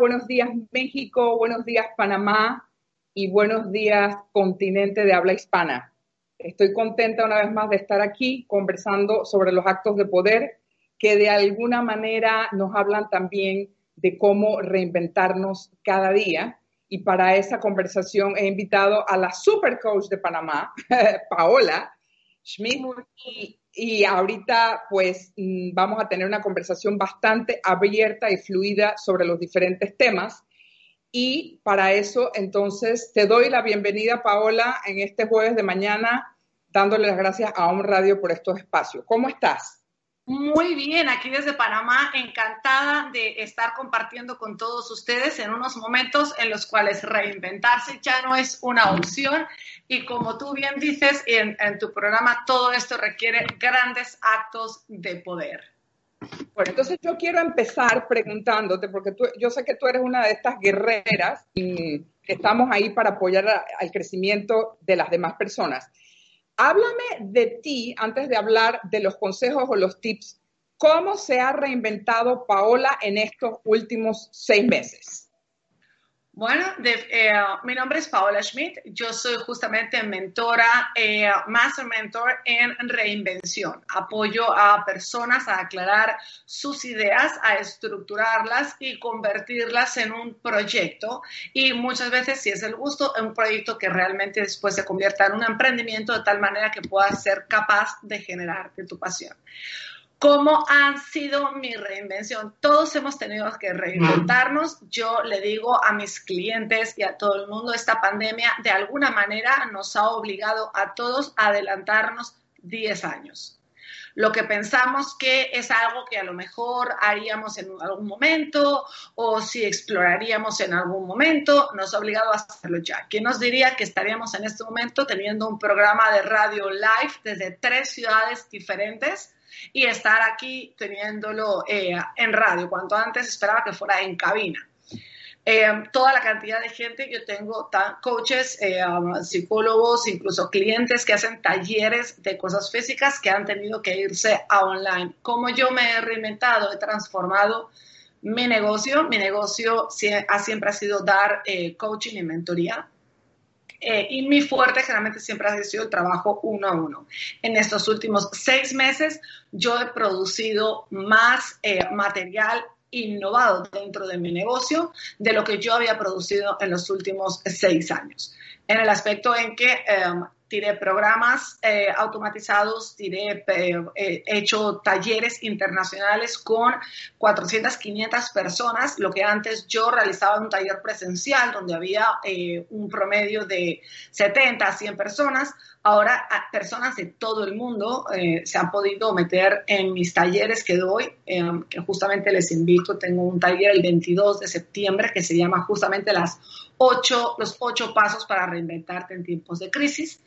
Buenos días México, buenos días Panamá y buenos días continente de habla hispana. Estoy contenta una vez más de estar aquí conversando sobre los actos de poder que de alguna manera nos hablan también de cómo reinventarnos cada día. Y para esa conversación he invitado a la super coach de Panamá, Paola Schmidt, y ahorita pues mm, vamos a tener una conversación bastante abierta y fluida sobre los diferentes temas. Y para eso, entonces, te doy la bienvenida, Paola, en este jueves de mañana, dándole las gracias a Om Radio por estos espacios. ¿Cómo estás? Muy bien, aquí desde Panamá, encantada de estar compartiendo con todos ustedes en unos momentos en los cuales reinventarse ya no es una opción y como tú bien dices en, tu programa, todo esto requiere grandes actos de poder. Bueno, entonces yo quiero empezar preguntándote, porque yo sé que tú eres una de estas guerreras y estamos ahí para apoyar al crecimiento de las demás personas. Háblame de ti antes de hablar de los consejos o los tips. ¿Cómo se ha reinventado Paola en estos últimos seis meses? Bueno, eh, mi nombre es Paola Schmidt. Yo soy justamente mentora, eh, Master Mentor en reinvención. Apoyo a personas a aclarar sus ideas, a estructurarlas y convertirlas en un proyecto. Y muchas veces, si es el gusto, en un proyecto que realmente después se convierta en un emprendimiento de tal manera que puedas ser capaz de generarte tu pasión. ¿Cómo ha sido mi reinvención? Todos hemos tenido que reinventarnos. Yo le digo a mis clientes y a todo el mundo, esta pandemia de alguna manera nos ha obligado a todos a adelantarnos 10 años. Lo que pensamos que es algo que a lo mejor haríamos en algún momento o si exploraríamos en algún momento, nos ha obligado a hacerlo ya. ¿Quién nos diría que estaríamos en este momento teniendo un programa de radio live desde tres ciudades diferentes? y estar aquí teniéndolo eh, en radio, cuanto antes esperaba que fuera en cabina. Eh, toda la cantidad de gente, yo tengo coaches, eh, um, psicólogos, incluso clientes que hacen talleres de cosas físicas que han tenido que irse a online. Como yo me he reinventado, he transformado mi negocio. Mi negocio siempre ha sido dar coaching y mentoría eh, y mi fuerte generalmente siempre ha sido el trabajo uno a uno. En estos últimos seis meses yo he producido más eh, material innovado dentro de mi negocio de lo que yo había producido en los últimos seis años. En el aspecto en que em, tiré programas eh, automatizados, tiré, eh, he hecho talleres internacionales con 400, 500 personas, lo que antes yo realizaba un taller presencial donde había eh, un promedio de 70 a 100 personas. Ahora personas de todo el mundo se han podido meter en mis talleres que doy, que justamente les invito. Tengo un taller el 22 de septiembre que se llama justamente las ocho, los ocho pasos para reinventarte en tiempos de crisis.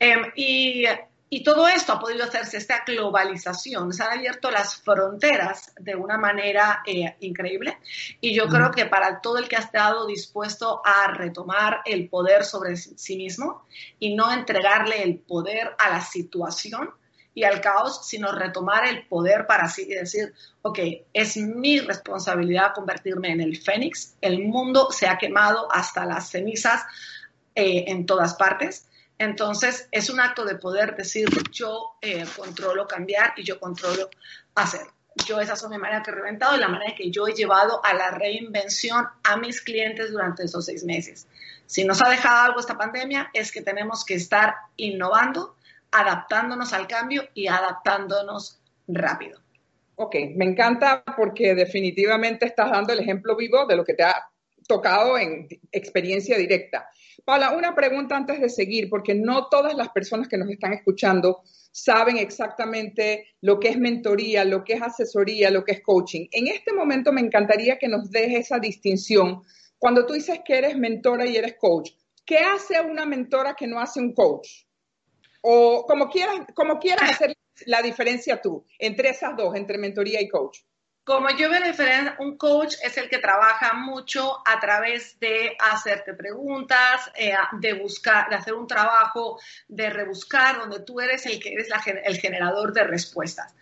Em, y, y, todo esto ha podido hacerse, esta globalización, se han abierto las fronteras de una manera eh, increíble. Y yo creo que para todo el que ha estado dispuesto a retomar el poder sobre sí mismo y no entregarle el poder a la situación, y al caos, sino retomar el poder para así decir, ok, es mi responsabilidad convertirme en el fénix, el mundo se ha quemado hasta las cenizas eh, en todas partes. Entonces, es un acto de poder decir, yo eh, controlo cambiar y yo controlo hacer. Yo esa es mi manera que he reventado y la manera que yo he llevado a la reinvención a mis clientes durante esos seis meses. Si nos ha dejado algo esta pandemia, es que tenemos que estar innovando, adaptándonos al cambio y adaptándonos rápido. Ok, me encanta porque definitivamente estás dando el ejemplo vivo de lo que te ha tocado en experiencia directa. Paula, una pregunta antes de seguir, porque no todas las personas que nos están escuchando saben exactamente lo que es mentoría, lo que es asesoría, lo que es coaching. En este momento me encantaría que nos dejes esa distinción. Cuando tú dices que eres mentora y eres coach, ¿qué hace una mentora que no hace un coach? O como quieras, como quieras hacer la diferencia tú entre esas dos, entre mentoría y coach? Como yo la diferencia, un coach es el que trabaja mucho a través de hacerte preguntas, eh, de buscar, de hacer un trabajo de rebuscar, donde tú eres el que eres el generador de respuestas.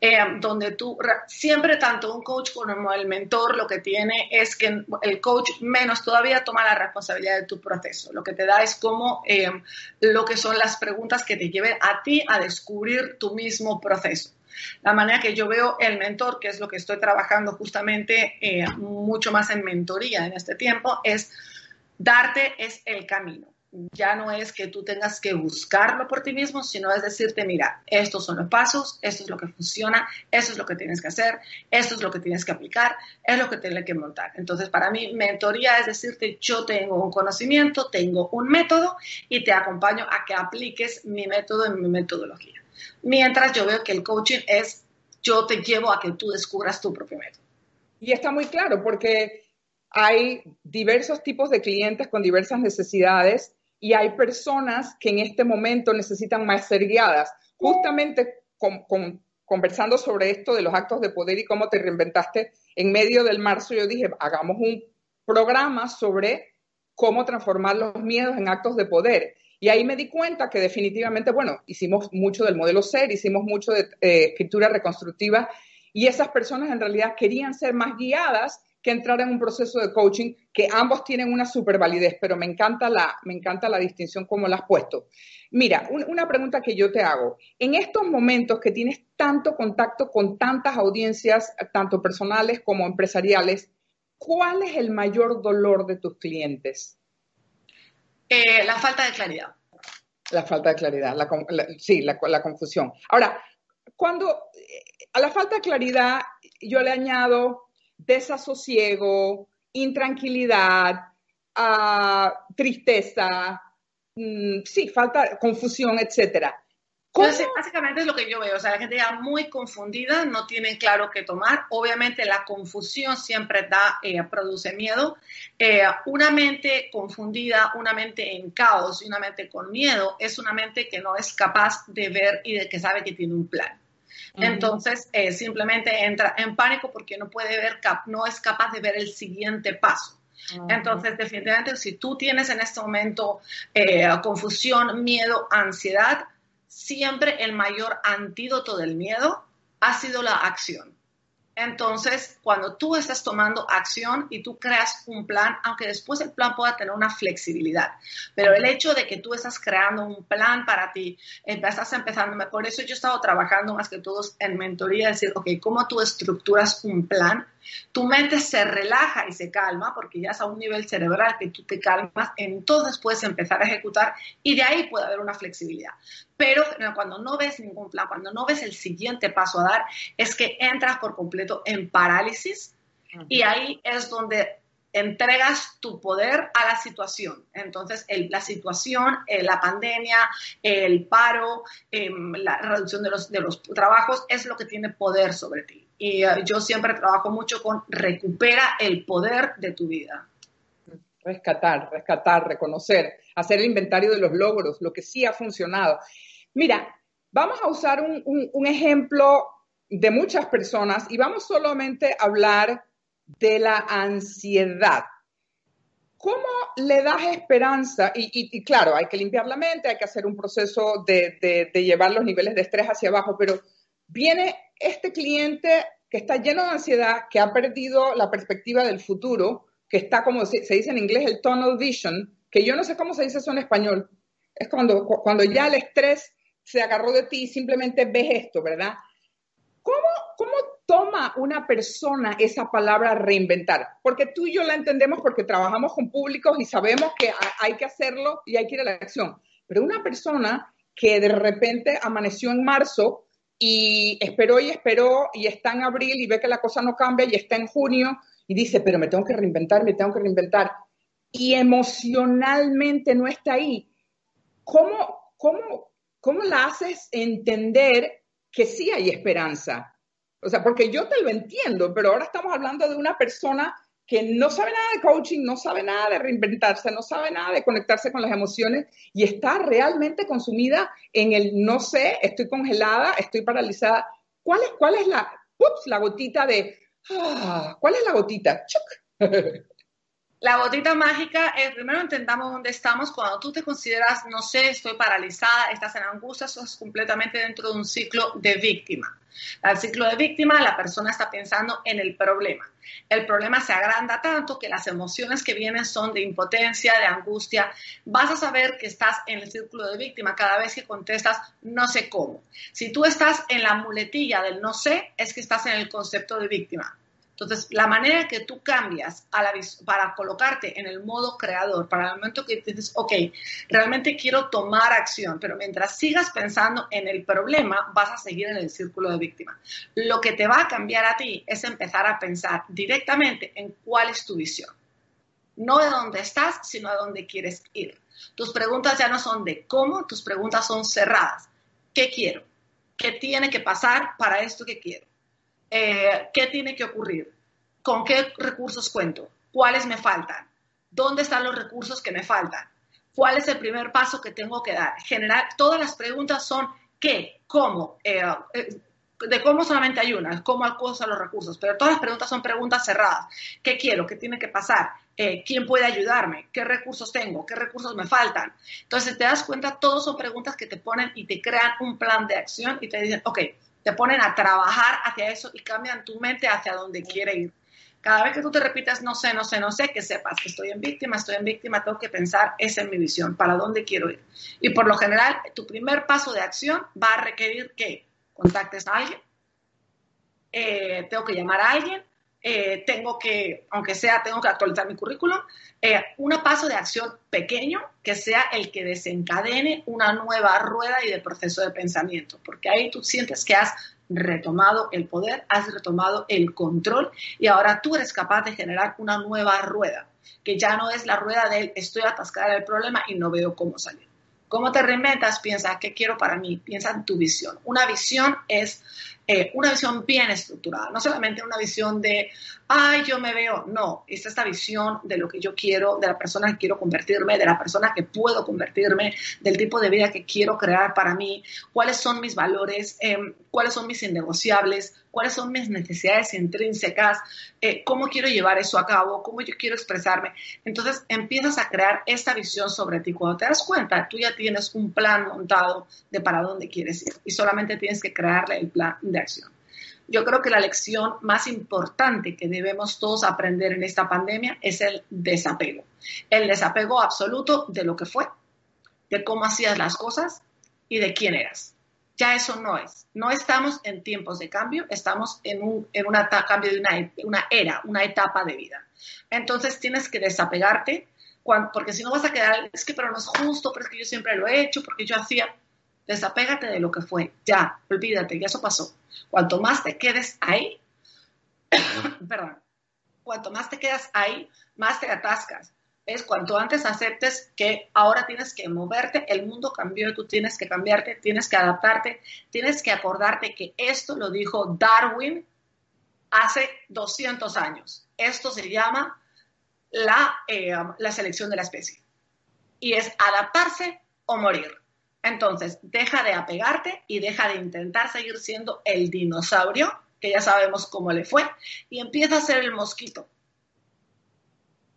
Eh, donde tú, siempre tanto un coach como el mentor lo que tiene es que el coach menos todavía toma la responsabilidad de tu proceso. Lo que te da es como eh, lo que son las preguntas que te lleven a ti a descubrir tu mismo proceso. La manera que yo veo el mentor, que es lo que estoy trabajando justamente eh, mucho más en mentoría en este tiempo, es darte es el camino. Ya no es que tú tengas que buscarlo por ti mismo, sino es decirte, mira, estos son los pasos, esto es lo que funciona, esto es lo que tienes que hacer, esto es lo que tienes que aplicar, es lo que tienes que montar. Entonces, para mí, mentoría es decirte, yo tengo un conocimiento, tengo un método y te acompaño a que apliques mi método en mi metodología. Mientras yo veo que el coaching es yo te llevo a que tú descubras tu propio método. Y está muy claro porque hay diversos tipos de clientes con diversas necesidades y hay personas que en este momento necesitan más ser guiadas. Justamente conversando sobre esto de los actos de poder y cómo te reinventaste en medio del marzo, yo dije, hagamos un programa sobre cómo transformar los miedos en actos de poder. Y ahí me di cuenta que definitivamente, bueno, hicimos mucho del modelo SER, hicimos mucho de eh, escritura reconstructiva y esas personas en realidad querían ser más guiadas que entrar en un proceso de coaching, que ambos tienen una super validez, pero me encanta la, me encanta la distinción como la has puesto. Mira, una pregunta que yo te hago. En estos momentos que tienes tanto contacto con tantas audiencias, tanto personales como empresariales, ¿cuál es el mayor dolor de tus clientes? Eh, la falta de claridad. La falta de claridad, sí, la, confusión. Ahora, cuando a la falta de claridad yo le añado desasosiego, intranquilidad, ah, tristeza, mm, sí, falta confusión, etcétera. Entonces, básicamente es lo que yo veo, o sea, la gente ya muy confundida, no tiene claro qué tomar. Obviamente la confusión siempre da, eh, produce miedo. Eh, una mente confundida, una mente en caos y una mente con miedo es una mente que no es capaz de ver y de que sabe que tiene un plan. Entonces, eh, simplemente entra en pánico porque no puede ver, no es capaz de ver el siguiente paso. Entonces, definitivamente, si tú tienes en este momento confusión, miedo, ansiedad, siempre el mayor antídoto del miedo ha sido la acción. Entonces, cuando tú estás tomando acción y tú creas un plan, aunque después el plan pueda tener una flexibilidad, pero el hecho de que tú estás creando un plan para ti, estás empezando, por eso yo he estado trabajando más que todos en mentoría, decir, ok, ¿cómo tú estructuras un plan? Tu mente se relaja y se calma porque ya es a un nivel cerebral que tú te calmas, entonces puedes empezar a ejecutar y de ahí puede haber una flexibilidad. Pero cuando no ves ningún plan, cuando no ves el siguiente paso a dar, es que entras por completo en parálisis y ahí es donde entregas tu poder a la situación. Entonces, la situación, eh, la pandemia, el paro, em, la reducción de los, de los trabajos es lo que tiene poder sobre ti. Y eh, yo siempre trabajo mucho con recupera el poder de tu vida. Rescatar, rescatar, reconocer, hacer el inventario de los logros, lo que sí ha funcionado. Mira, vamos a usar un, ejemplo de muchas personas y vamos solamente a hablar de la ansiedad. ¿Cómo le das esperanza? Y, claro, hay que limpiar la mente, hay que hacer un proceso de, de llevar los niveles de estrés hacia abajo, pero viene este cliente que está lleno de ansiedad, que ha perdido la perspectiva del futuro, que está como se, dice en inglés el tunnel vision, que yo no sé cómo se dice eso en español. Es cuando, cuando ya el estrés se agarró de ti y simplemente ves esto, ¿verdad? ¿Cómo, ¿Cómo toma una persona esa palabra reinventar? Porque tú y yo la entendemos porque trabajamos con públicos y sabemos que hay que hacerlo y hay que ir a la acción. Pero una persona que de repente amaneció en marzo y esperó y esperó y está en abril y ve que la cosa no cambia y está en junio y dice, pero me tengo que reinventar, me tengo que reinventar. Y emocionalmente no está ahí. ¿Cómo, cómo, cómo la haces entender que sí hay esperanza? O sea, porque yo te lo entiendo, pero ahora estamos hablando de una persona que no sabe nada de coaching, no sabe nada de reinventarse, no sabe nada de conectarse con las emociones y está realmente consumida en el no sé, estoy congelada, estoy paralizada. ¿Cuál es, cuál es la, ups, la gotita de, ah, cuál es la gotita? La gotita mágica es, primero entendamos dónde estamos. Cuando tú te consideras, no sé, estoy paralizada, estás en angustia, eso es completamente dentro de un ciclo de víctima. El ciclo de víctima, la persona está pensando en el problema. El problema se agranda tanto que las emociones que vienen son de impotencia, de angustia. Vas a saber que estás en el círculo de víctima cada vez que contestas no sé cómo. Si tú estás en la muletilla del no sé, es que estás en el concepto de víctima. Entonces, la manera que tú cambias para colocarte en el modo creador, para el momento que dices, ok, realmente quiero tomar acción, pero mientras sigas pensando en el problema, vas a seguir en el círculo de víctima. Lo que te va a cambiar a ti es empezar a pensar directamente en cuál es tu visión. No de dónde estás, sino a dónde quieres ir. Tus preguntas ya no son de cómo, tus preguntas son cerradas. ¿Qué quiero? ¿Qué tiene que pasar para esto que quiero? Eh, qué tiene que ocurrir, con qué recursos cuento, cuáles me faltan, dónde están los recursos que me faltan, cuál es el primer paso que tengo que dar. General, todas las preguntas son qué, cómo, eh, eh, de cómo solamente hay una, cómo acudo a los recursos, pero todas las preguntas son preguntas cerradas. ¿Qué quiero? ¿Qué tiene que pasar? ¿Quién puede ayudarme? ¿Qué recursos tengo? ¿Qué recursos me faltan? Entonces, te das cuenta, todas son preguntas que te ponen y te crean un plan de acción y te dicen, ok, te ponen a trabajar hacia eso y cambian tu mente hacia donde quiere ir. Cada vez que tú te repitas, no sé, no sé, no sé, que sepas que estoy en víctima, estoy en víctima, tengo que pensar, esa es mi visión, para dónde quiero ir. Y por lo general, tu primer paso de acción va a requerir que contactes a alguien, eh, tengo que llamar a alguien, eh, tengo que, aunque sea, tengo que actualizar mi currículum, eh, un paso de acción pequeño que sea el que desencadene una nueva rueda y de proceso de pensamiento, porque ahí tú sientes que has retomado el poder, has retomado el control y ahora tú eres capaz de generar una nueva rueda, que ya no es la rueda del estoy atascada en el problema y no veo cómo salir. ¿Cómo te reinventas? Piensa, ¿qué quiero para mí? Piensa en tu visión. Una visión es eh, una visión bien estructurada, no solamente una visión de, ay, yo me veo, no, es esta visión de lo que yo quiero, de la persona que quiero convertirme, de la persona que puedo convertirme, del tipo de vida que quiero crear para mí, cuáles son mis valores, em, cuáles son mis innegociables, cuáles son mis necesidades intrínsecas, eh, cómo quiero llevar eso a cabo, cómo yo quiero expresarme. Entonces empiezas a crear esta visión sobre ti. Cuando te das cuenta, tú ya tienes un plan montado de para dónde quieres ir y solamente tienes que crearle el plan de acción. Yo creo que la lección más importante que debemos todos aprender en esta pandemia es el desapego. El desapego absoluto de lo que fue, de cómo hacías las cosas y de quién eras. Ya eso no es. No estamos en tiempos de cambio, estamos en un en una cambio de una, una era, una etapa de vida. Entonces tienes que desapegarte, porque si no vas a quedar, es que pero no es justo, pero es que yo siempre lo he hecho, porque yo hacía, desapégate de lo que fue, ya, olvídate, ya eso pasó. Cuanto más te quedes ahí, perdón, cuanto más te quedas ahí, más te atascas. Es cuanto antes aceptes que ahora tienes que moverte, el mundo cambió tú tienes que cambiarte, tienes que adaptarte, tienes que acordarte que esto lo dijo Darwin hace 200 años. Esto se llama la, eh, la selección de la especie. Y es adaptarse o morir. Entonces, deja de apegarte y deja de intentar seguir siendo el dinosaurio, que ya sabemos cómo le fue, y empieza a ser el mosquito,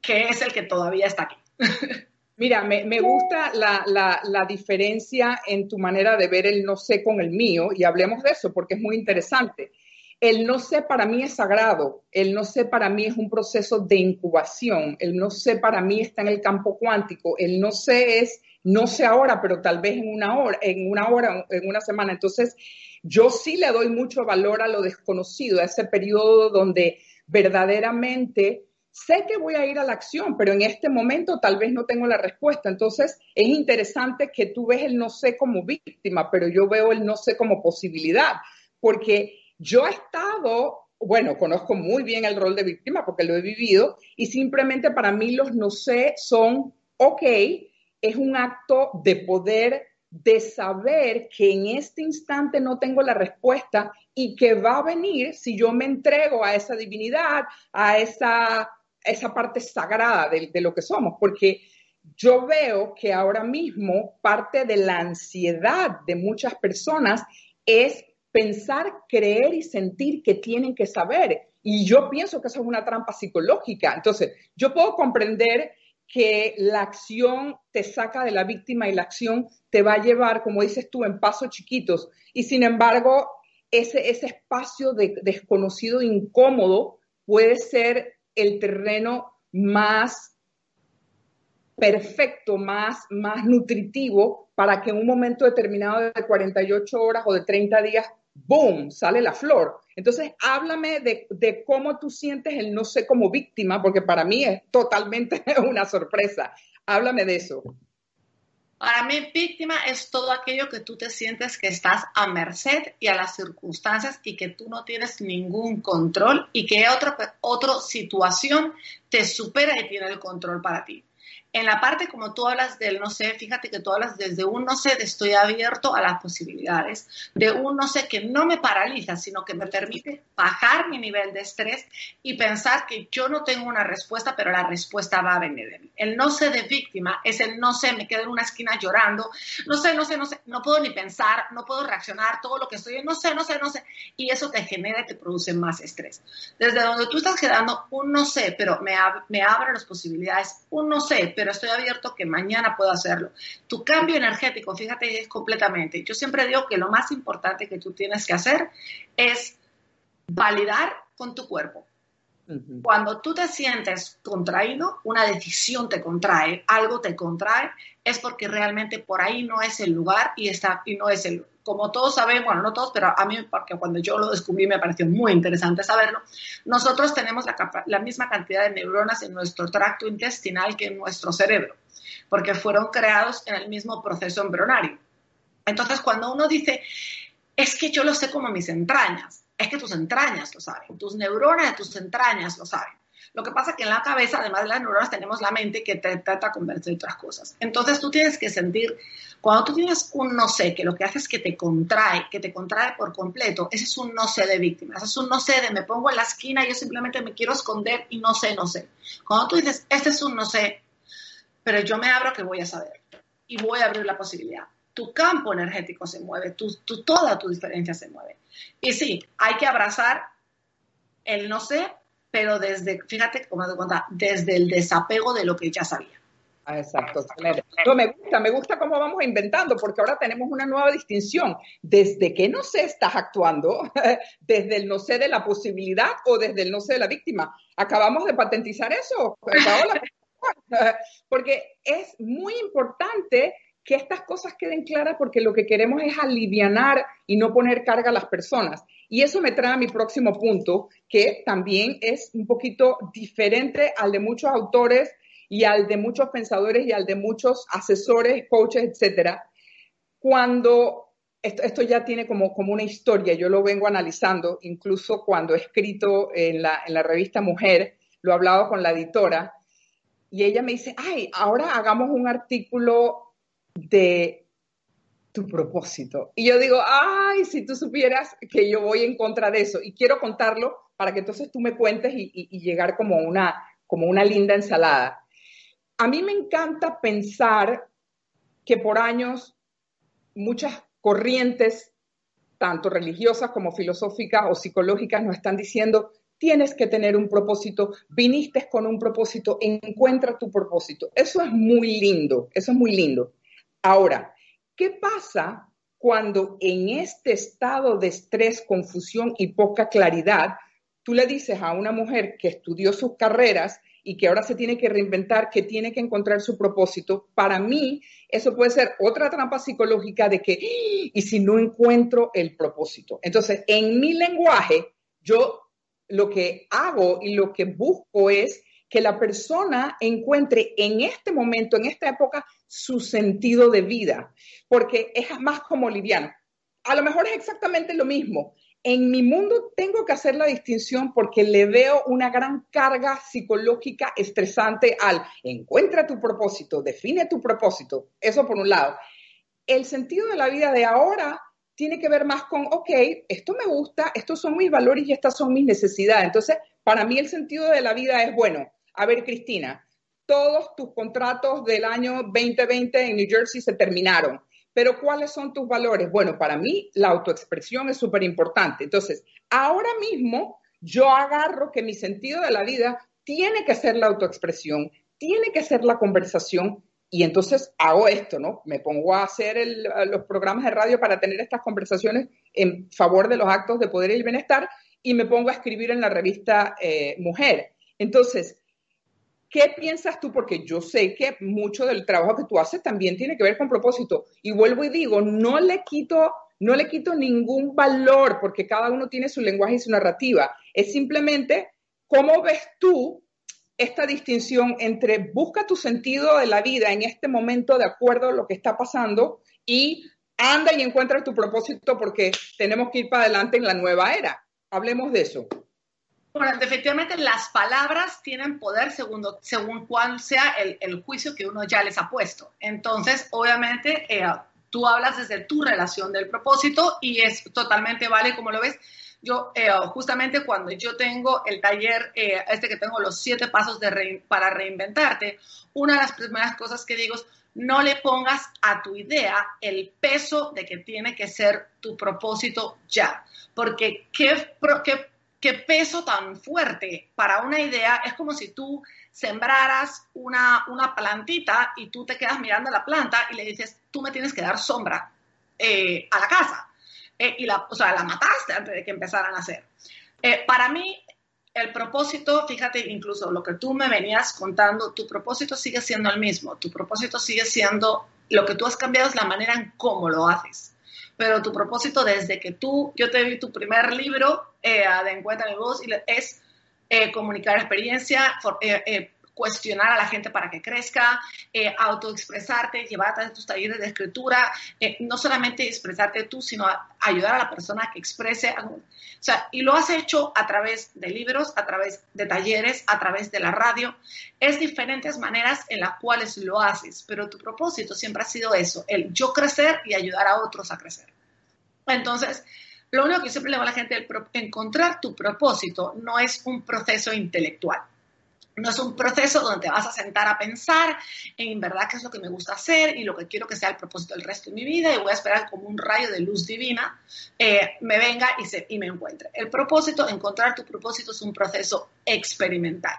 que es el que todavía está aquí. Mira, me, gusta la, la, diferencia en tu manera de ver el no sé con el mío, y hablemos de eso porque es muy interesante. El no sé para mí es sagrado, el no sé para mí es un proceso de incubación, el no sé para mí está en el campo cuántico, el no sé es no sé ahora, pero tal vez en una hora, en una hora, en una semana. Entonces, yo sí le doy mucho valor a lo desconocido, a ese periodo donde verdaderamente sé que voy a ir a la acción, pero en este momento tal vez no tengo la respuesta. Entonces, es interesante que tú ves el no sé como víctima, pero yo veo el no sé como posibilidad. porque yo he estado, bueno, conozco muy bien el rol de víctima porque lo he vivido y simplemente para mí los no sé son, ok, es un acto de poder de saber que en este instante no tengo la respuesta y que va a venir si yo me entrego a esa divinidad, a esa, esa parte sagrada de, de lo que somos, porque yo veo que ahora mismo parte de la ansiedad de muchas personas es pensar, creer y sentir que tienen que saber. Y yo pienso que eso es una trampa psicológica. Entonces, yo puedo comprender que la acción te saca de la víctima y la acción te va a llevar, como dices tú, en pasos chiquitos. Y sin embargo, ese, ese espacio de desconocido incómodo puede ser el terreno más perfecto, más, más nutritivo para que en un momento determinado de 48 horas o de 30 días, ¡boom!, sale la flor. Entonces, háblame de, de, cómo tú sientes el no sé como víctima, porque para mí es totalmente una sorpresa. Háblame de eso. Para mí, víctima es todo aquello que tú te sientes que estás a merced y a las circunstancias y que tú no tienes ningún control y que otra, otra situación te supera y tiene el control para ti. En la parte como tú hablas del no sé, fíjate que tú hablas desde un no sé de estoy abierto a las posibilidades, de un no sé que no me paraliza, sino que me permite bajar mi nivel de estrés y pensar que yo no tengo una respuesta, pero la respuesta va a venir de mí. El no sé de víctima es el no sé, me quedo en una esquina llorando, no sé, no sé, no sé, no puedo ni pensar, no puedo reaccionar, todo lo que estoy, no sé, no sé, no sé, y eso te genera y te produce más estrés. Desde donde tú estás quedando un no sé, pero me, me abre las posibilidades, un no sé, pero estoy abierto que mañana puedo hacerlo. Tu cambio energético, fíjate, es completamente. Yo siempre digo que lo más importante que tú tienes que hacer es validar con tu cuerpo. Cuando tú te sientes contraído, una decisión te contrae, algo te contrae, es porque realmente por ahí no es el lugar y, está, y no es el, como todos sabemos, bueno, no todos, pero a mí, porque cuando yo lo descubrí me pareció muy interesante saberlo, nosotros tenemos la, la misma cantidad de neuronas en nuestro tracto intestinal que en nuestro cerebro, porque fueron creados en el mismo proceso embrionario. Entonces, cuando uno dice, es que yo lo sé como mis entrañas, es que tus entrañas lo saben, tus neuronas de tus entrañas lo saben. Lo que pasa es que en la cabeza, además de las neuronas, tenemos la mente que te trata de convencer otras cosas. Entonces tú tienes que sentir, cuando tú tienes un no sé, que lo que hace es que te contrae, que te contrae por completo, ese es un no sé de víctima, ese es un no sé de me pongo en la esquina y yo simplemente me quiero esconder y no sé, no sé. Cuando tú dices, este es un no sé, pero yo me abro que voy a saber y voy a abrir la posibilidad tu campo energético se mueve, tu, toda tu diferencia se mueve. Y sí, hay que abrazar el no sé, pero desde, fíjate cómo te cuenta, desde el desapego de lo que ya sabía. Ah, exacto. No, me gusta, me gusta cómo vamos inventando, porque ahora tenemos una nueva distinción. ¿Desde qué no sé estás actuando? ¿Desde el no sé de la posibilidad o desde el no sé de la víctima? Acabamos de patentizar eso, porque es muy importante que estas cosas queden claras porque lo que queremos es alivianar y no poner carga a las personas. Y eso me trae a mi próximo punto, que también es un poquito diferente al de muchos autores y al de muchos pensadores y al de muchos asesores, coaches, etcétera. Cuando esto, esto, ya tiene como, como una historia, yo lo vengo analizando, incluso cuando he escrito en la, en la revista Mujer, lo he hablado con la editora, y ella me dice, ay, ahora hagamos un artículo de tu propósito. Y yo digo, ay, si tú supieras que yo voy en contra de eso y quiero contarlo para que entonces tú me cuentes y, llegar como una, como una linda ensalada. A mí me encanta pensar que por años muchas corrientes, tanto religiosas como filosóficas o psicológicas, nos están diciendo, tienes que tener un propósito, viniste con un propósito, encuentra tu propósito. Eso es muy lindo, eso es muy lindo. Ahora, ¿qué pasa cuando en este estado de estrés, confusión y poca claridad, tú le dices a una mujer que estudió sus carreras y que ahora se tiene que reinventar, que tiene que encontrar su propósito, para mí eso puede ser otra trampa psicológica de que, ¡Ah! ¿y si no encuentro el propósito? Entonces, en mi lenguaje, yo lo que hago y lo que busco es que la persona encuentre en este momento, en esta época, su sentido de vida, porque es más como liviano. A lo mejor es exactamente lo mismo. En mi mundo tengo que hacer la distinción porque le veo una gran carga psicológica estresante al encuentra tu propósito, define tu propósito. Eso por un lado. El sentido de la vida de ahora tiene que ver más con, ok, esto me gusta, estos son mis valores y estas son mis necesidades. Entonces, para mí el sentido de la vida es, bueno, a ver, Cristina, todos tus contratos del año 2020 en New Jersey se terminaron pero ¿cuáles son tus valores? Bueno, para mí la autoexpresión es súper importante. Entonces, ahora mismo yo agarro que mi sentido de la vida tiene que ser la autoexpresión, tiene que ser la conversación y entonces hago esto, ¿no? Me pongo a hacer los programas de radio para tener estas conversaciones en favor de los actos de poder y el bienestar y me pongo a escribir en la revista eh, Mujer. Entonces, ¿Qué piensas tú? Porque yo sé que mucho del trabajo que tú haces también tiene que ver con propósito. Y vuelvo y digo, no le quito, no le quito ningún valor porque cada uno tiene su lenguaje y su narrativa. Es simplemente cómo ves tú esta distinción entre busca tu sentido de la vida en este momento de acuerdo a lo que está pasando y anda y encuentra tu propósito porque tenemos que ir para adelante en la nueva era. Hablemos de eso. Bueno, efectivamente las palabras tienen poder según, según cuál sea el, juicio que uno ya les ha puesto. Entonces, obviamente, eh, tú hablas desde tu relación del propósito y es totalmente vale como lo ves. Yo, eh, justamente cuando yo tengo el taller, eh, este que tengo los siete pasos de para reinventarte, una de las primeras cosas que digo es, no le pongas a tu idea el peso de que tiene que ser tu propósito ya. Porque ¿qué, qué qué peso tan fuerte para una idea. Es como si tú sembraras una, una plantita y tú te quedas mirando la planta y le dices, tú me tienes que dar sombra eh, a la casa. Eh, y la, o sea, la mataste antes de que empezaran a hacer. Eh, para mí, el propósito, fíjate, incluso lo que tú me venías contando, tu propósito sigue siendo el mismo. Tu propósito sigue siendo, lo que tú has cambiado es la manera en cómo lo haces pero tu propósito desde que tú, yo te vi tu primer libro eh, de Encuentra mi voz, y es eh, comunicar experiencia, eh, cuestionar a la gente para que crezca, autoexpresarte, llevarte a tus talleres de escritura, no solamente expresarte tú, sino ayudar a la persona a que exprese. O sea, y lo has hecho a través de libros, a través de talleres, a través de la radio. Es diferentes maneras en las cuales lo haces, pero tu propósito siempre ha sido eso, el yo crecer y ayudar a otros a crecer. Entonces, lo único que siempre le digo a la gente, el encontrar tu propósito no es un proceso intelectual. No es un proceso donde te vas a sentar a pensar en verdad qué es lo que me gusta hacer y lo que quiero que sea el propósito del resto de mi vida y voy a esperar como un rayo de luz divina eh, me venga y, se, y me encuentre. El propósito, encontrar tu propósito es un proceso experimental.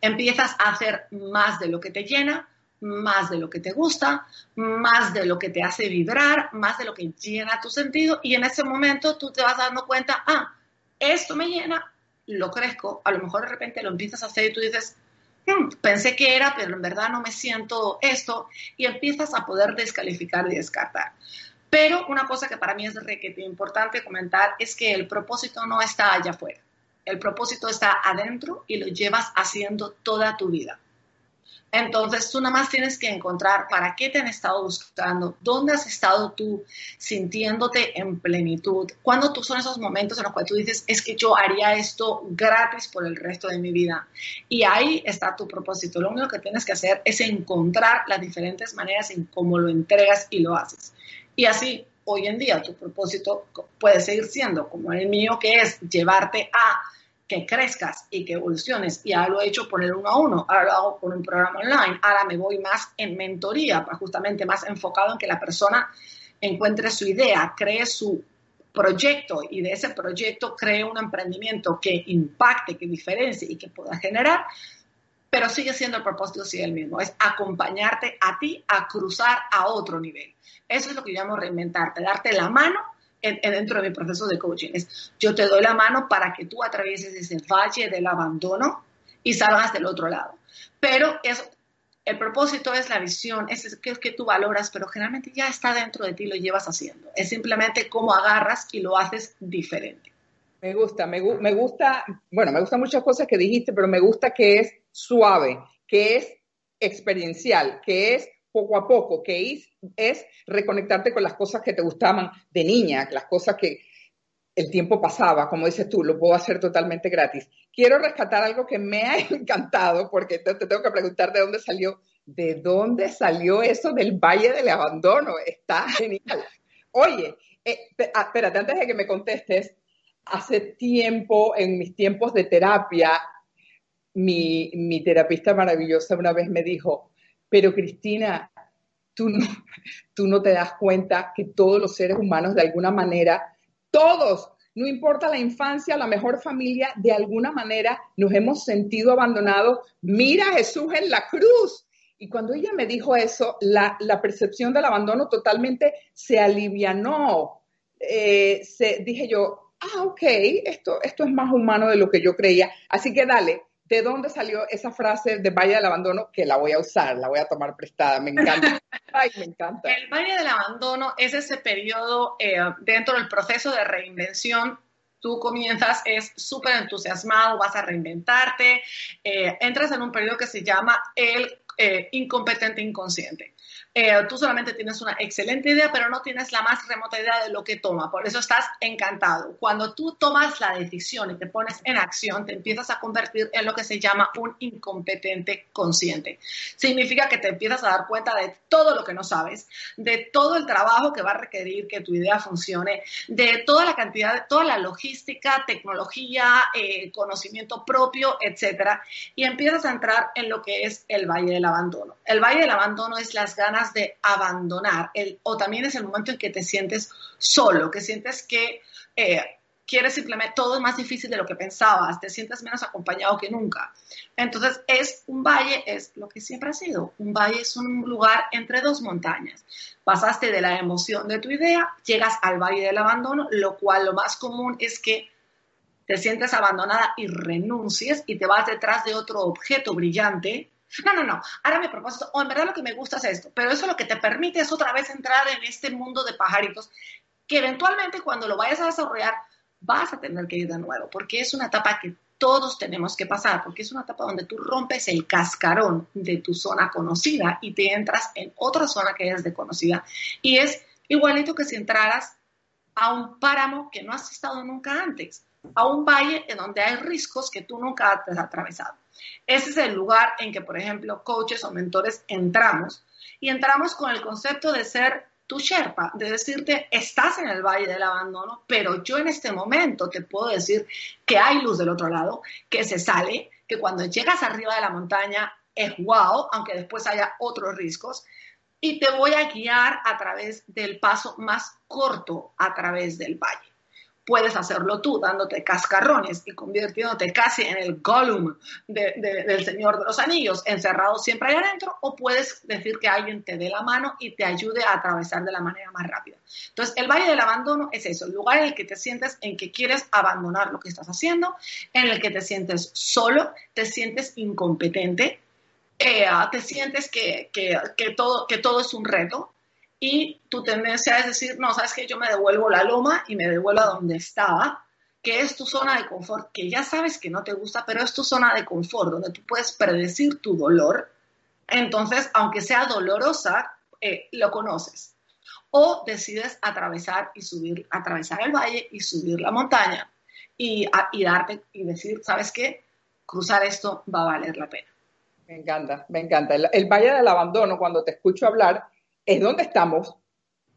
Empiezas a hacer más de lo que te llena, más de lo que te gusta, más de lo que te hace vibrar, más de lo que llena tu sentido y en ese momento tú te vas dando cuenta, ah, esto me llena, lo crezco, a lo mejor de repente lo empiezas a hacer y tú dices, hmm, pensé que era, pero en verdad no me siento esto y empiezas a poder descalificar y descartar. Pero una cosa que para mí es requete importante comentar es que el propósito no está allá afuera. El propósito está adentro y lo llevas haciendo toda tu vida. Entonces tú nada más tienes que encontrar para qué te han estado buscando, dónde has estado tú sintiéndote en plenitud, cuándo tú son esos momentos en los cuales tú dices, es que yo haría esto gratis por el resto de mi vida. Y ahí está tu propósito. Lo único que tienes que hacer es encontrar las diferentes maneras en cómo lo entregas y lo haces. Y así, hoy en día, tu propósito puede seguir siendo como el mío, que es llevarte a que crezcas y que evoluciones. Ya lo he hecho por el uno a uno, ahora lo hago por un programa online, ahora me voy más en mentoría, pues justamente más enfocado en que la persona encuentre su idea, cree su proyecto y de ese proyecto cree un emprendimiento que impacte, que diferencie y que pueda generar, pero sigue siendo el propósito, sigue el mismo, es acompañarte a ti a cruzar a otro nivel. Eso es lo que llamo reinventarte, darte la mano dentro de mi proceso de coaching. Es, yo te doy la mano para que tú atravieses ese valle del abandono y salgas del otro lado. Pero eso, el propósito es la visión, es que, que tú valoras, pero generalmente ya está dentro de ti, lo llevas haciendo. Es simplemente cómo agarras y lo haces diferente. Me gusta, me, me gusta, bueno, me gustan muchas cosas que dijiste, pero me gusta que es suave, que es experiencial, que es poco a poco, que es, es reconectarte con las cosas que te gustaban de niña, las cosas que... el tiempo pasaba, como dices tú, lo puedo hacer totalmente gratis. Quiero rescatar algo que me ha encantado, porque te, tengo que preguntar de dónde salió, de dónde salió eso del Valle del Abandono. Está genial. Oye, eh, ah, espérate, antes de que me contestes, hace tiempo, en mis tiempos de terapia, mi, mi terapista maravillosa una vez me dijo, pero Cristina, tú no, tú no te das cuenta que todos los seres humanos de alguna manera todos, no importa la infancia, la mejor familia, de alguna manera nos hemos sentido abandonados. Mira a Jesús en la cruz. Y cuando ella me dijo eso, la, percepción del abandono totalmente se alivianó. Eh, se, dije yo, ah, ok, esto, esto es más humano de lo que yo creía. Así que dale, ¿de dónde salió esa frase de Valle del Abandono? Que la voy a usar, la voy a tomar prestada, me encanta. Ay, me encanta. El Valle del Abandono es ese periodo eh, dentro del proceso de reinvención. Tú comienzas, es súper entusiasmado, vas a reinventarte, eh, entras en un periodo que se llama el eh, incompetente inconsciente. Eh, tú solamente tienes una excelente idea, pero no tienes la más remota idea de lo que toma. Por eso estás encantado. Cuando tú tomas la decisión y te pones en acción, te empiezas a convertir en lo que se llama un incompetente consciente. Significa que te empiezas a dar cuenta de todo lo que no sabes, de todo el trabajo que va a requerir que tu idea funcione, de toda la cantidad, de toda la logística, tecnología, eh, conocimiento propio, etcétera, y empiezas a entrar en lo que es el valle del abandono. El valle del abandono es las ganas de abandonar, el, o también es el momento en que te sientes solo, que sientes que eh, quieres simplemente, todo es más difícil de lo que pensabas, te sientes menos acompañado que nunca. Entonces, es un valle, es lo que siempre ha sido. Un valle es un lugar entre dos montañas. Pasaste de la emoción de tu idea, llegas al valle del abandono, lo cual lo más común es que te sientes abandonada y renuncies y te vas detrás de otro objeto brillante no, no, no, ahora me propósito, o en verdad lo que me gusta es esto, pero eso lo que te permite es otra vez entrar en este mundo de pajaritos que eventualmente cuando lo vayas a desarrollar vas a tener que ir de nuevo, porque es una etapa que todos tenemos que pasar, porque es una etapa donde tú rompes el cascarón de tu zona conocida y te entras en otra zona que es desconocida. Y es igualito que si entraras a un páramo que no has estado nunca antes, a un valle en donde hay riscos que tú nunca has atravesado. Ese es el lugar en que, por ejemplo, coaches o mentores entramos y entramos con el concepto de ser tu Sherpa, de decirte, estás en el valle del abandono, pero yo en este momento te puedo decir que hay luz del otro lado, que se sale, que cuando llegas arriba de la montaña es wow, aunque después haya otros riscos, y te voy a guiar a través del paso más corto a través del valle puedes hacerlo tú, dándote cascarrones y convirtiéndote casi en el Gollum del Señor de los Anillos, encerrado siempre ahí adentro, o puedes decir que alguien te dé la mano y te ayude a atravesar de la manera más rápida. Entonces, el Valle del Abandono es eso, el lugar en el que te sientes en que quieres abandonar lo que estás haciendo, en el que te sientes solo, te sientes incompetente, eh, te sientes que, todo, que todo es un reto, y tu tendencia es decir, no, sabes que yo me devuelvo la loma y me devuelvo a donde estaba, que es tu zona de confort, que ya sabes que no te gusta, pero es tu zona de confort, donde tú puedes predecir tu dolor. Entonces, aunque sea dolorosa, eh, lo conoces. O decides atravesar y subir, atravesar el valle y subir la montaña y, y darte y decir, ¿sabes qué? Cruzar esto va a valer la pena. Me encanta, me encanta. el valle del abandono, cuando te escucho hablar, es donde estamos,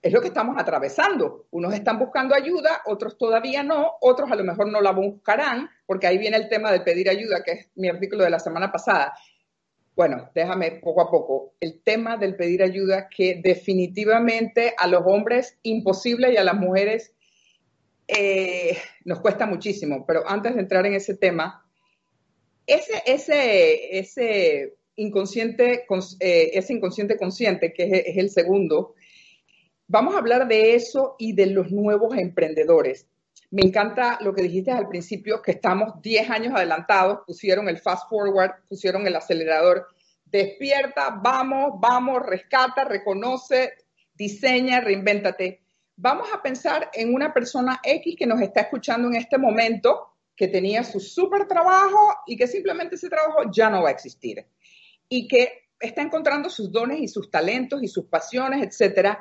es lo que estamos atravesando. Unos están buscando ayuda, otros todavía no, otros a lo mejor no la buscarán, porque ahí viene el tema de pedir ayuda, que es mi artículo de la semana pasada. Bueno, déjame poco a poco. El tema del pedir ayuda que definitivamente a los hombres imposible y a las mujeres eh, nos cuesta muchísimo. Pero antes de entrar en ese tema, ese, ese, ese inconsciente, eh, ese inconsciente consciente, que es, el segundo, vamos a hablar de eso y de los nuevos emprendedores. Me encanta lo que dijiste al principio, que estamos 10 años adelantados, pusieron el fast forward, pusieron el acelerador. Despierta, vamos, vamos, rescata, reconoce, diseña, reinvéntate. Vamos a pensar en una persona X que nos está escuchando en este momento, que tenía su súper trabajo y que simplemente ese trabajo ya no va a existir y que está encontrando sus dones y sus talentos y sus pasiones, etcétera.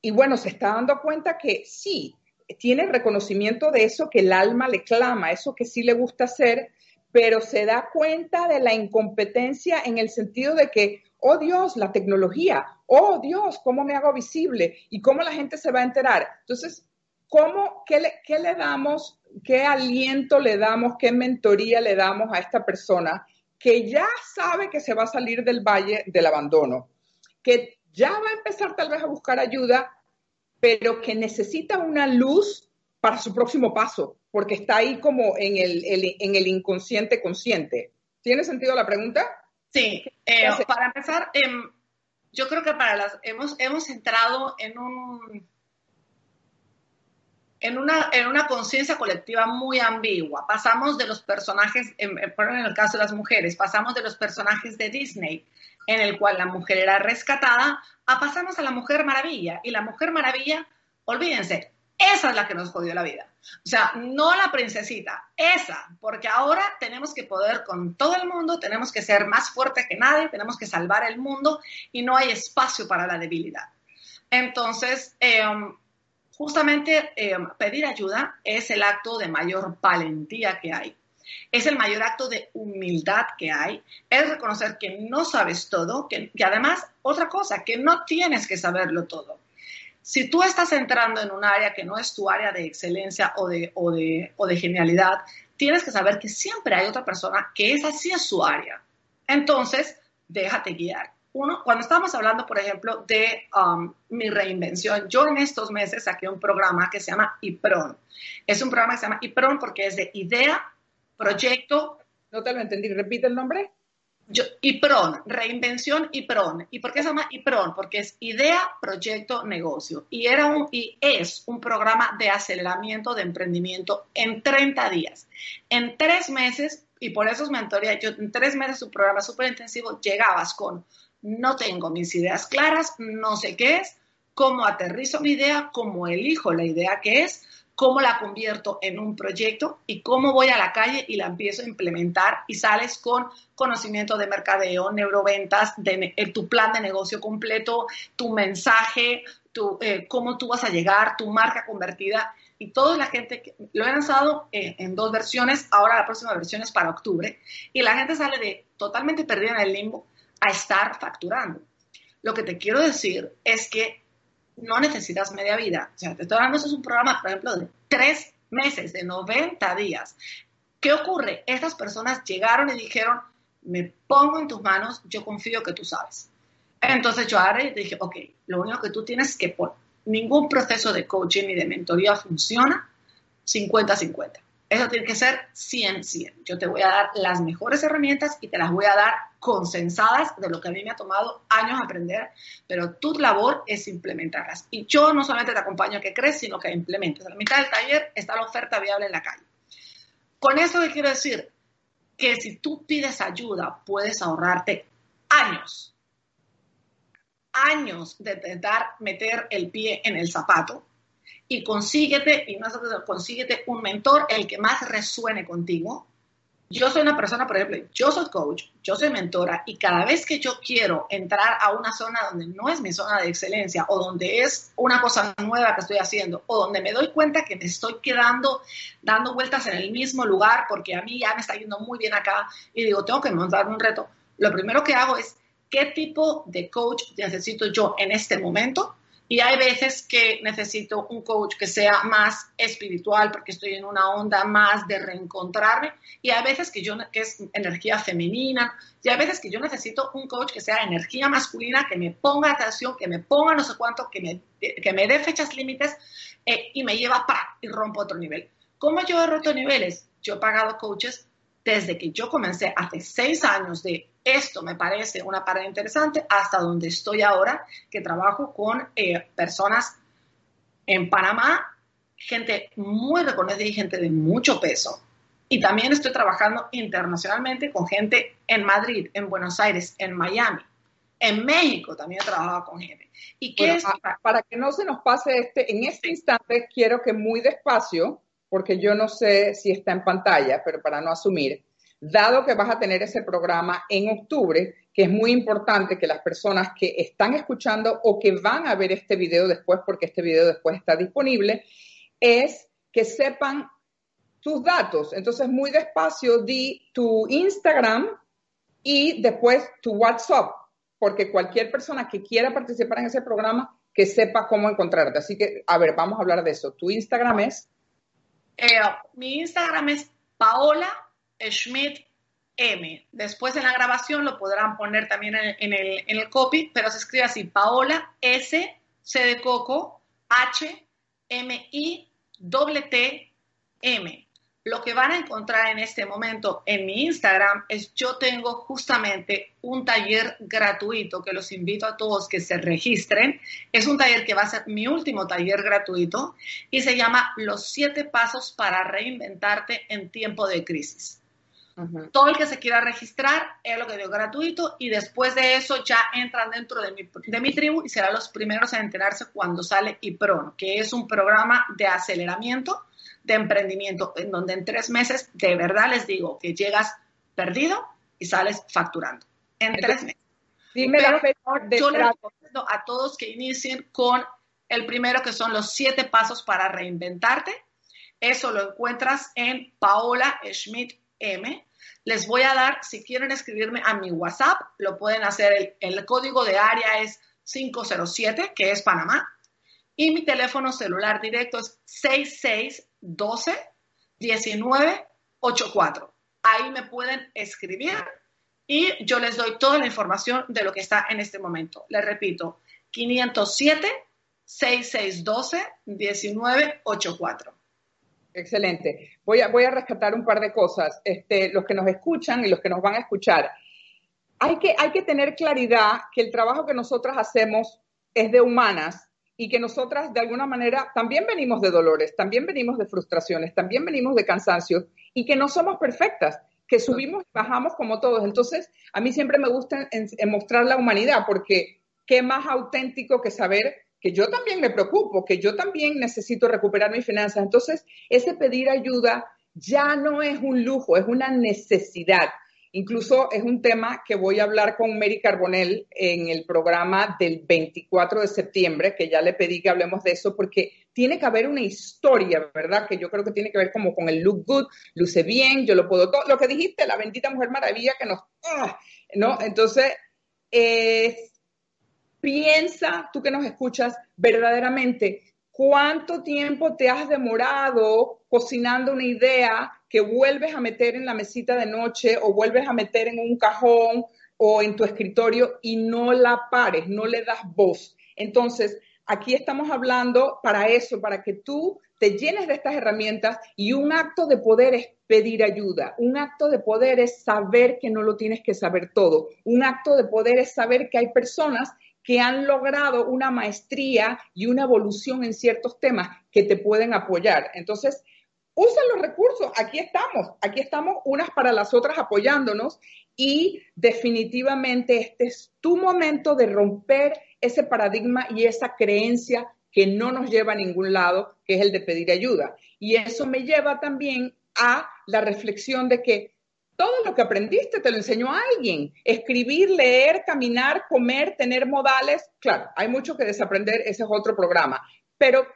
Y bueno, se está dando cuenta que sí, tiene reconocimiento de eso que el alma le clama, eso que sí le gusta hacer, pero se da cuenta de la incompetencia en el sentido de que, oh Dios, la tecnología, oh Dios, ¿cómo me hago visible? ¿Y cómo la gente se va a enterar? Entonces, ¿cómo, qué, le, qué le damos, qué aliento le damos, qué mentoría le damos a esta persona que ya sabe que se va a salir del valle del abandono, que ya va a empezar tal vez a buscar ayuda, pero que necesita una luz para su próximo paso, porque está ahí como en el, en el inconsciente consciente. ¿Tiene sentido la pregunta? Sí, eh, para empezar, em, yo creo que para las hemos, hemos entrado en un en una, en una conciencia colectiva muy ambigua. Pasamos de los personajes, en, en el caso de las mujeres, pasamos de los personajes de Disney, en el cual la mujer era rescatada, a pasamos a la Mujer Maravilla. Y la Mujer Maravilla, olvídense, esa es la que nos jodió la vida. O sea, no la princesita, esa, porque ahora tenemos que poder con todo el mundo, tenemos que ser más fuerte que nadie, tenemos que salvar el mundo y no hay espacio para la debilidad. Entonces, em, justamente em, pedir ayuda es el acto de mayor valentía que hay. Es el mayor acto de humildad que hay. Es reconocer que no sabes todo, que además, otra cosa, que no tienes que saberlo todo. Si tú estás entrando en un área que no es tu área de excelencia o de, o de, o de genialidad, tienes que saber que siempre hay otra persona que esa sí es su área. Entonces, déjate guiar. Uno, cuando estamos hablando, por ejemplo, de um, mi reinvención, yo en estos meses saqué un programa que se llama IPRON. Es un programa que se llama IPRON porque es de idea, proyecto. No te lo entendí, repite el nombre. Yo, IPRON, reinvención IPRON. ¿Y por qué se llama IPRON? Porque es idea, proyecto, negocio. Y, era un, y es un programa de aceleramiento de emprendimiento en 30 días. En tres meses, y por eso es mentoría, yo en tres meses un programa súper intensivo, llegabas con, no tengo mis ideas claras, no sé qué es, cómo aterrizo mi idea, cómo elijo la idea que es, cómo la convierto en un proyecto y cómo voy a la calle y la empiezo a implementar y sales con conocimiento de mercadeo, neuroventas, de, eh, tu plan de negocio completo, tu mensaje, eh, cómo tú vas a llegar, tu marca convertida. Y toda la gente, que, lo he lanzado en, eh, en dos versiones, ahora la próxima versión es para octubre y la gente sale de totalmente perdida en el limbo a estar facturando. Lo que te quiero decir es que no necesitas media vida. O sea, te estoy hablando, eso es un programa, por ejemplo, de tres meses, de 90 días. ¿Qué ocurre? Estas personas llegaron y dijeron, me pongo en tus manos, yo confío que tú sabes. Entonces yo ahora dije, ok, lo único que tú tienes que por ningún proceso de coaching ni de mentoría funciona 50-50. Eso tiene que ser 100-100. Yo te voy a dar las mejores herramientas y te las voy a dar consensadas de lo que a mí me ha tomado años aprender, pero tu labor es implementarlas. Y yo no solamente te acompaño a que crees, sino que implementes. A la mitad del taller está la oferta viable en la calle. Con eso que quiero decir que si tú pides ayuda, puedes ahorrarte años, años de intentar meter el pie en el zapato y consíguete, y no consíguete un mentor, el que más resuene contigo. Yo soy una persona, por ejemplo, yo soy coach, yo soy mentora y cada vez que yo quiero entrar a una zona donde no es mi zona de excelencia o donde es una cosa nueva que estoy haciendo o donde me doy cuenta que me estoy quedando dando vueltas en el mismo lugar porque a mí ya me está yendo muy bien acá y digo, tengo que montar un reto, lo primero que hago es, ¿qué tipo de coach necesito yo en este momento? Y hay veces que necesito un coach que sea más espiritual porque estoy en una onda más de reencontrarme. Y hay veces que, yo, que es energía femenina. Y hay veces que yo necesito un coach que sea energía masculina, que me ponga atención, que me ponga no sé cuánto, que me, que me dé fechas límites eh, y me lleva para y rompo otro nivel. ¿Cómo yo he roto niveles? Yo he pagado coaches desde que yo comencé hace seis años de esto me parece una parada interesante hasta donde estoy ahora, que trabajo con eh, personas en Panamá, gente muy reconocida y gente de mucho peso. Y también estoy trabajando internacionalmente con gente en Madrid, en Buenos Aires, en Miami. En México también he trabajado con gente. ¿Y qué es? Para, para que no se nos pase este, en este instante quiero que muy despacio porque yo no sé si está en pantalla, pero para no asumir, dado que vas a tener ese programa en octubre, que es muy importante que las personas que están escuchando o que van a ver este video después, porque este video después está disponible, es que sepan tus datos. Entonces, muy despacio, di tu Instagram y después tu WhatsApp, porque cualquier persona que quiera participar en ese programa, que sepa cómo encontrarte. Así que, a ver, vamos a hablar de eso. ¿Tu Instagram es? Eh, mi Instagram es Paola Schmidt M. Después en la grabación lo podrán poner también en, el, en el copy, pero se escribe así, Paola S, C de Coco, H, M, I, T, M. Lo que van a encontrar en este momento en mi Instagram es yo tengo justamente un taller gratuito que los invito a todos que se registren. Es un taller que va a ser mi último taller gratuito y se llama Los siete pasos para reinventarte en tiempo de crisis. Todo el que se quiera registrar es lo que digo gratuito y después de eso ya entran dentro de mi, de mi tribu y serán los primeros en enterarse cuando sale IPRON, que es un programa de aceleramiento de emprendimiento, en donde en tres meses, de verdad les digo que llegas perdido y sales facturando. En tres meses. Dime yo les recomiendo a todos que inicien con el primero, que son los siete pasos para reinventarte. Eso lo encuentras en Paola Schmidt M. Les voy a dar, si quieren escribirme a mi WhatsApp, lo pueden hacer. El, código de área es 507, que es Panamá. Y mi teléfono celular directo es 6612 1984. Ahí me pueden escribir y yo les doy toda la información de lo que está en este momento. Les repito, 507 6612 1984. Excelente. Voy a, voy a rescatar un par de cosas. Este, los que nos escuchan y los que nos van a escuchar. Hay que, tener claridad que el trabajo que nosotras hacemos es de humanas y que nosotras de alguna manera también venimos de dolores, también venimos de frustraciones, también venimos de cansancios y que no somos perfectas, que subimos y bajamos como todos. Entonces, a mí siempre me gusta mostrar la humanidad porque qué más auténtico que saber que yo también me preocupo, que yo también necesito recuperar mis finanzas. Entonces, ese pedir ayuda ya no es un lujo, es una necesidad. Incluso es un tema que voy a hablar con Mary Carbonell en el programa del 24 de septiembre, que ya le pedí que hablemos de eso, porque tiene que haber una historia, ¿verdad? Que yo creo que tiene que ver como con el look good, luce bien, yo lo puedo todo. Lo que dijiste, la bendita Mujer Maravilla que nos... ¡ah! ¿No? Entonces, piensa, tú que nos escuchas, verdaderamente, ¿cuánto tiempo te has demorado cocinando una idea que vuelves a meter en la mesita de noche o vuelves a meter en un cajón o en tu escritorio y no la pares, no le das voz. Entonces, aquí estamos hablando para eso, para que tú te llenes de estas herramientas y un acto de poder es pedir ayuda, un acto de poder es saber que no lo tienes que saber todo, un acto de poder es saber que hay personas que han logrado una maestría y una evolución en ciertos temas que te pueden apoyar. Entonces, usa los recursos, aquí estamos, aquí estamos unas para las otras apoyándonos y definitivamente este es tu momento de romper ese paradigma y esa creencia que no nos lleva a ningún lado, que es el de pedir ayuda. Y eso me lleva también a la reflexión de que todo lo que aprendiste te lo enseñó alguien. Escribir, leer, caminar, comer, tener modales. Claro, hay mucho que desaprender, ese es otro programa. Pero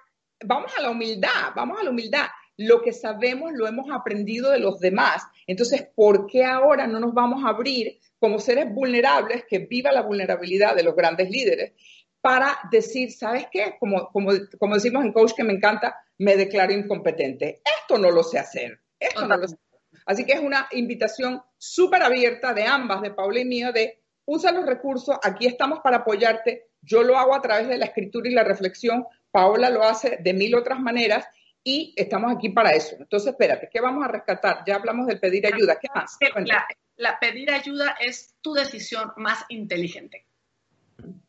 vamos a la humildad, vamos a la humildad lo que sabemos lo hemos aprendido de los demás. Entonces, ¿por qué ahora no nos vamos a abrir como seres vulnerables, que viva la vulnerabilidad de los grandes líderes, para decir, ¿sabes qué? Como decimos en coach que me encanta, me declaro incompetente. Esto no lo sé hacer. Esto no lo sé. Así que es una invitación súper abierta de ambas, de Paula y mía, de usa los recursos, aquí estamos para apoyarte. Yo lo hago a través de la escritura y la reflexión. Paola lo hace de mil otras maneras y estamos aquí para eso. Entonces, espérate, ¿qué vamos a rescatar? Ya hablamos del pedir ayuda. ¿Qué más? La, pedir ayuda es tu decisión más inteligente.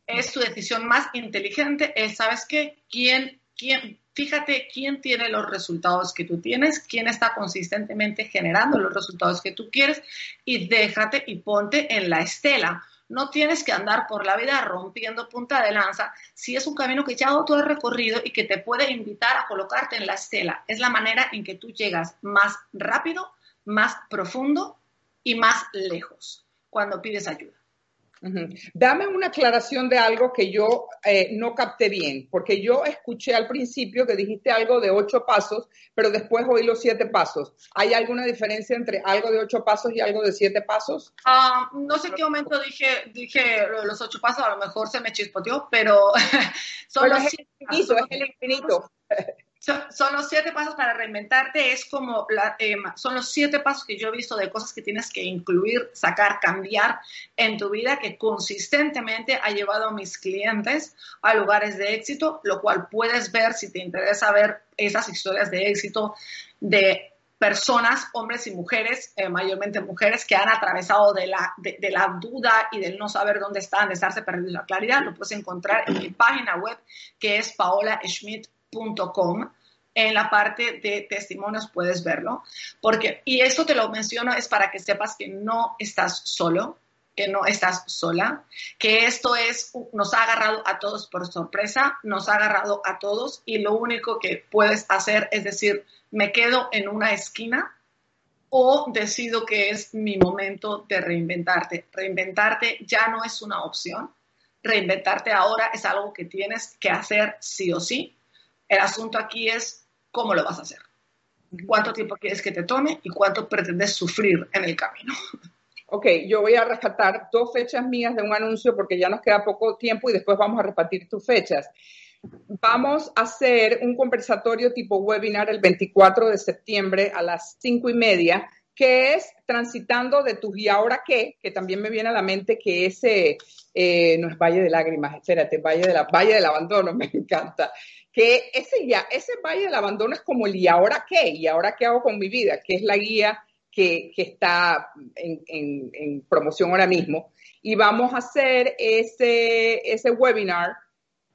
Es tu decisión más inteligente. Es, ¿sabes qué? ¿Quién, quién, fíjate quién tiene los resultados que tú tienes, quién está consistentemente generando los resultados que tú quieres y déjate y ponte en la estela no tienes que andar por la vida rompiendo punta de lanza si es un camino que ya tú has recorrido y que te puede invitar a colocarte en la estela. Es la manera en que tú llegas más rápido, más profundo y más lejos cuando pides ayuda. Dame una aclaración de algo que yo eh, no capté bien, porque yo escuché al principio que dijiste algo de ocho pasos, pero después oí los siete pasos. ¿Hay alguna diferencia entre algo de ocho pasos y algo de siete pasos? Ah, no sé qué momento dije, dije los ocho pasos, a lo mejor se me chispoteó, pero son los es infinito, es el infinito. Son, los siete pasos para reinventarte, es como, la, eh, son los siete pasos que yo he visto de cosas que tienes que incluir, sacar, cambiar en tu vida, que consistentemente ha llevado a mis clientes a lugares de éxito, lo cual puedes ver si te interesa ver esas historias de éxito de personas, hombres y mujeres, eh, mayormente mujeres, que han atravesado de la, duda y del no saber dónde están, de estarse perdiendo la claridad, lo puedes encontrar en mi página web, que es paolaschmidt.com en la parte de testimonios puedes verlo. Porque, y esto te lo menciono es para que sepas que no estás solo, que no estás sola, que esto es, nos ha agarrado a todos por sorpresa, nos ha agarrado a todos y lo único que puedes hacer es decir, me quedo en una esquina o decido que es mi momento de reinventarte. Reinventarte ya no es una opción. Reinventarte ahora es algo que tienes que hacer sí o sí el asunto aquí es cómo lo vas a hacer. ¿Cuánto tiempo quieres que te tome y cuánto pretendes sufrir en el camino? Ok, yo voy a rescatar dos fechas mías de un anuncio porque ya nos queda poco tiempo y después vamos a repartir tus fechas. Vamos a hacer un conversatorio tipo webinar el 24 de septiembre a las cinco y media, que es transitando de tus y ahora qué, que también me viene a la mente que ese eh, no es Valle de Lágrimas, espérate, Valle, de la, Valle del Abandono, me encanta que ese ya, ese valle del abandono es como el y ahora qué, y ahora qué hago con mi vida, que es la guía que, está en, promoción ahora mismo. Y vamos a hacer ese, ese webinar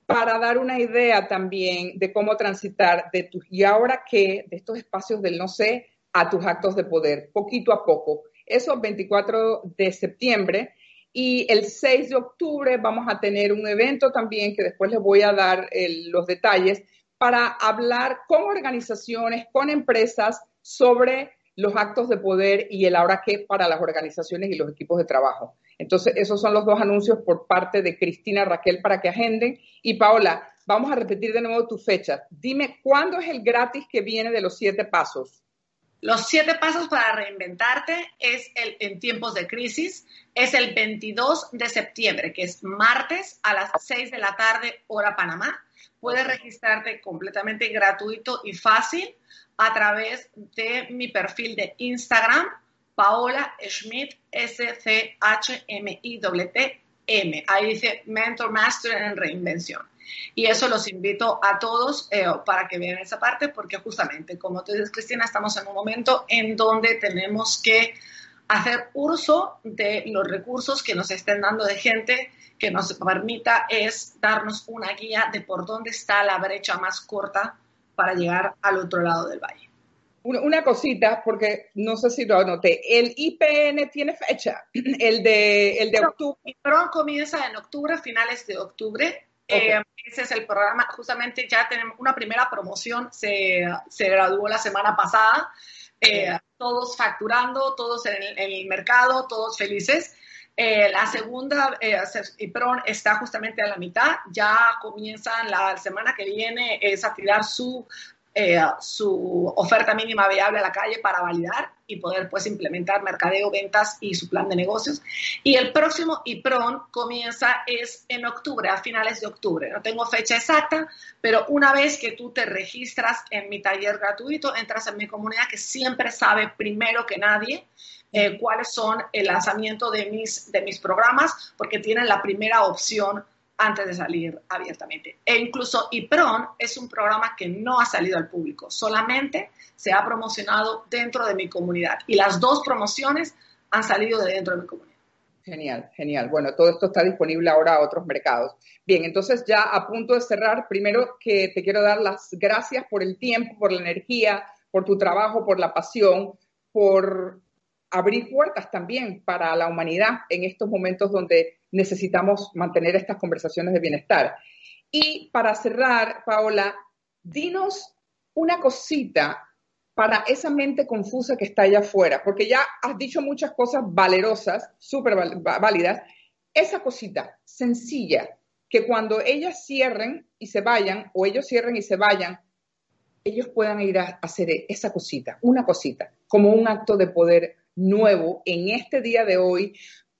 para dar una idea también de cómo transitar de tus y ahora qué, de estos espacios del no sé, a tus actos de poder, poquito a poco. Eso 24 de septiembre. Y el 6 de octubre vamos a tener un evento también que después les voy a dar los detalles para hablar con organizaciones, con empresas sobre los actos de poder y el ahora qué para las organizaciones y los equipos de trabajo. Entonces, esos son los dos anuncios por parte de Cristina Raquel para que agenden. Y Paola, vamos a repetir de nuevo tu fecha. Dime, ¿cuándo es el gratis que viene de los siete pasos? Los siete pasos para reinventarte es el, en tiempos de crisis, es el 22 de septiembre, que es martes a las 6 de la tarde, hora Panamá. Puedes registrarte completamente gratuito y fácil a través de mi perfil de Instagram, Paola Schmidt, S-C-H-M-I-T-M. Ahí dice Mentor Master en Reinvención. Y eso los invito a todos eh, para que vean esa parte, porque justamente, como tú dices, Cristina, estamos en un momento en donde tenemos que hacer uso de los recursos que nos estén dando de gente que nos permita es darnos una guía de por dónde está la brecha más corta para llegar al otro lado del valle. Una cosita, porque no sé si lo anoté. El IPN tiene fecha, el de, el de octubre. El comienza en octubre, finales de octubre. Eh, ese es el programa, justamente ya tenemos una primera promoción, se, se graduó la semana pasada, eh, todos facturando, todos en el, mercado, todos felices. Eh, la segunda, eh, PRON está justamente a la mitad, ya comienzan la semana que viene es a tirar su eh, su oferta mínima viable a la calle para validar y poder pues implementar mercadeo, ventas y su plan de negocios. Y el próximo IPRON comienza es en octubre, a finales de octubre. No tengo fecha exacta, pero una vez que tú te registras en mi taller gratuito, entras en mi comunidad que siempre sabe primero que nadie eh, cuáles son el lanzamiento de mis, de mis programas, porque tienen la primera opción antes de salir abiertamente. E incluso IPRON es un programa que no ha salido al público, solamente se ha promocionado dentro de mi comunidad y las dos promociones han salido de dentro de mi comunidad. Genial, genial. Bueno, todo esto está disponible ahora a otros mercados. Bien, entonces ya a punto de cerrar, primero que te quiero dar las gracias por el tiempo, por la energía, por tu trabajo, por la pasión, por abrir puertas también para la humanidad en estos momentos donde necesitamos mantener estas conversaciones de bienestar. Y para cerrar, Paola, dinos una cosita para esa mente confusa que está allá afuera, porque ya has dicho muchas cosas valerosas, súper válidas. esa cosita sencilla que cuando ellas cierren y se vayan, o ellos cierren y se vayan, ellos puedan ir a hacer esa cosita, una cosita, como un acto de poder nuevo en este día de hoy.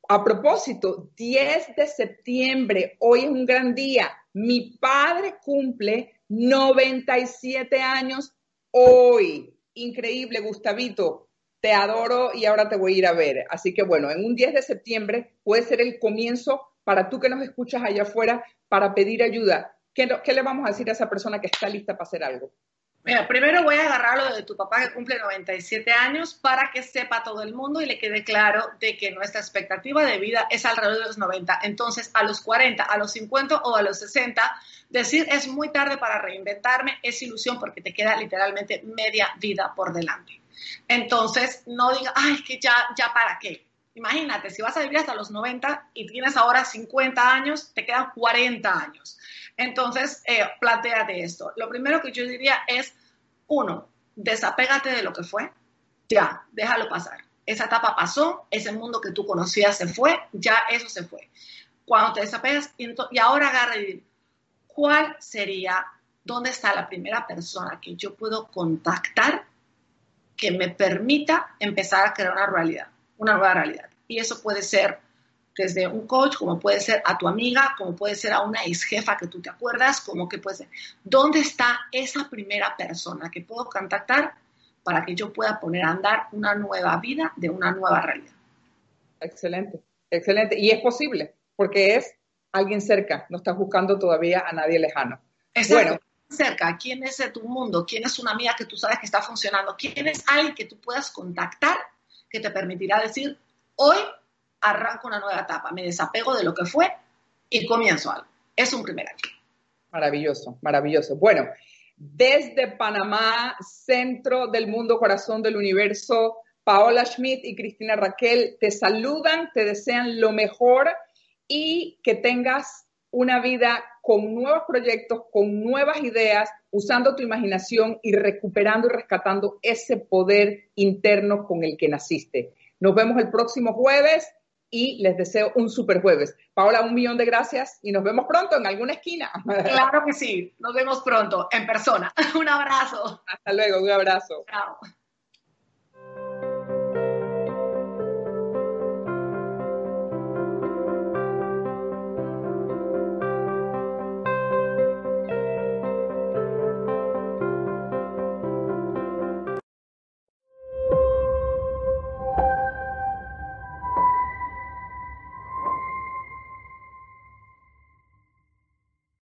A propósito, 10 de septiembre, hoy es un gran día. Mi padre cumple 97 años hoy. Increíble, Gustavito. Te adoro y ahora te voy a ir a ver. Así que bueno, en un 10 de septiembre puede ser el comienzo para tú que nos escuchas allá afuera para pedir ayuda. ¿Qué, ¿Qué, le vamos a decir a esa persona que está lista para hacer algo? Mira, primero voy a agarrar lo de tu papá que cumple 97 años para que sepa todo el mundo y le quede claro de que nuestra expectativa de vida es alrededor de los 90. Entonces, a los 40, a los 50 o a los 60, decir es muy tarde para reinventarme es ilusión porque te queda literalmente media vida por delante. Entonces, no diga, ay, que ya, ya para qué. Imagínate, si vas a vivir hasta los 90 y tienes ahora 50 años, te quedan 40 años. Entonces, eh, planteate esto. Lo primero que yo diría es, uno, desapégate de lo que fue, ya, déjalo pasar. Esa etapa pasó, ese mundo que tú conocías se fue, ya eso se fue. Cuando te desapegas y, ahora agarra y ¿cuál sería, dónde está la primera persona que yo puedo contactar que me permita empezar a crear una realidad, una nueva realidad? Y eso puede ser desde un coach, como puede ser a tu amiga, como puede ser a una ex jefa que tú te acuerdas, como que puede ser. ¿Dónde está esa primera persona que puedo contactar para que yo pueda poner a andar una nueva vida de una nueva realidad? Excelente, excelente. Y es posible, porque es alguien cerca, no estás buscando todavía a nadie lejano. Bueno, cerca, quién es de tu mundo, quién es una amiga que tú sabes que está funcionando, quién es alguien que tú puedas contactar que te permitirá decir, hoy arranco una nueva etapa, me desapego de lo que fue y comienzo algo. Es un primer año. Maravilloso, maravilloso. Bueno, desde Panamá, centro del mundo, corazón del universo, Paola Schmidt y Cristina Raquel te saludan, te desean lo mejor y que tengas una vida con nuevos proyectos, con nuevas ideas, usando tu imaginación y recuperando y rescatando ese poder interno con el que naciste. Nos vemos el próximo jueves y les deseo un super jueves. Paola, un millón de gracias y nos vemos pronto en alguna esquina. Claro que sí, nos vemos pronto en persona. Un abrazo. Hasta luego, un abrazo. Chao.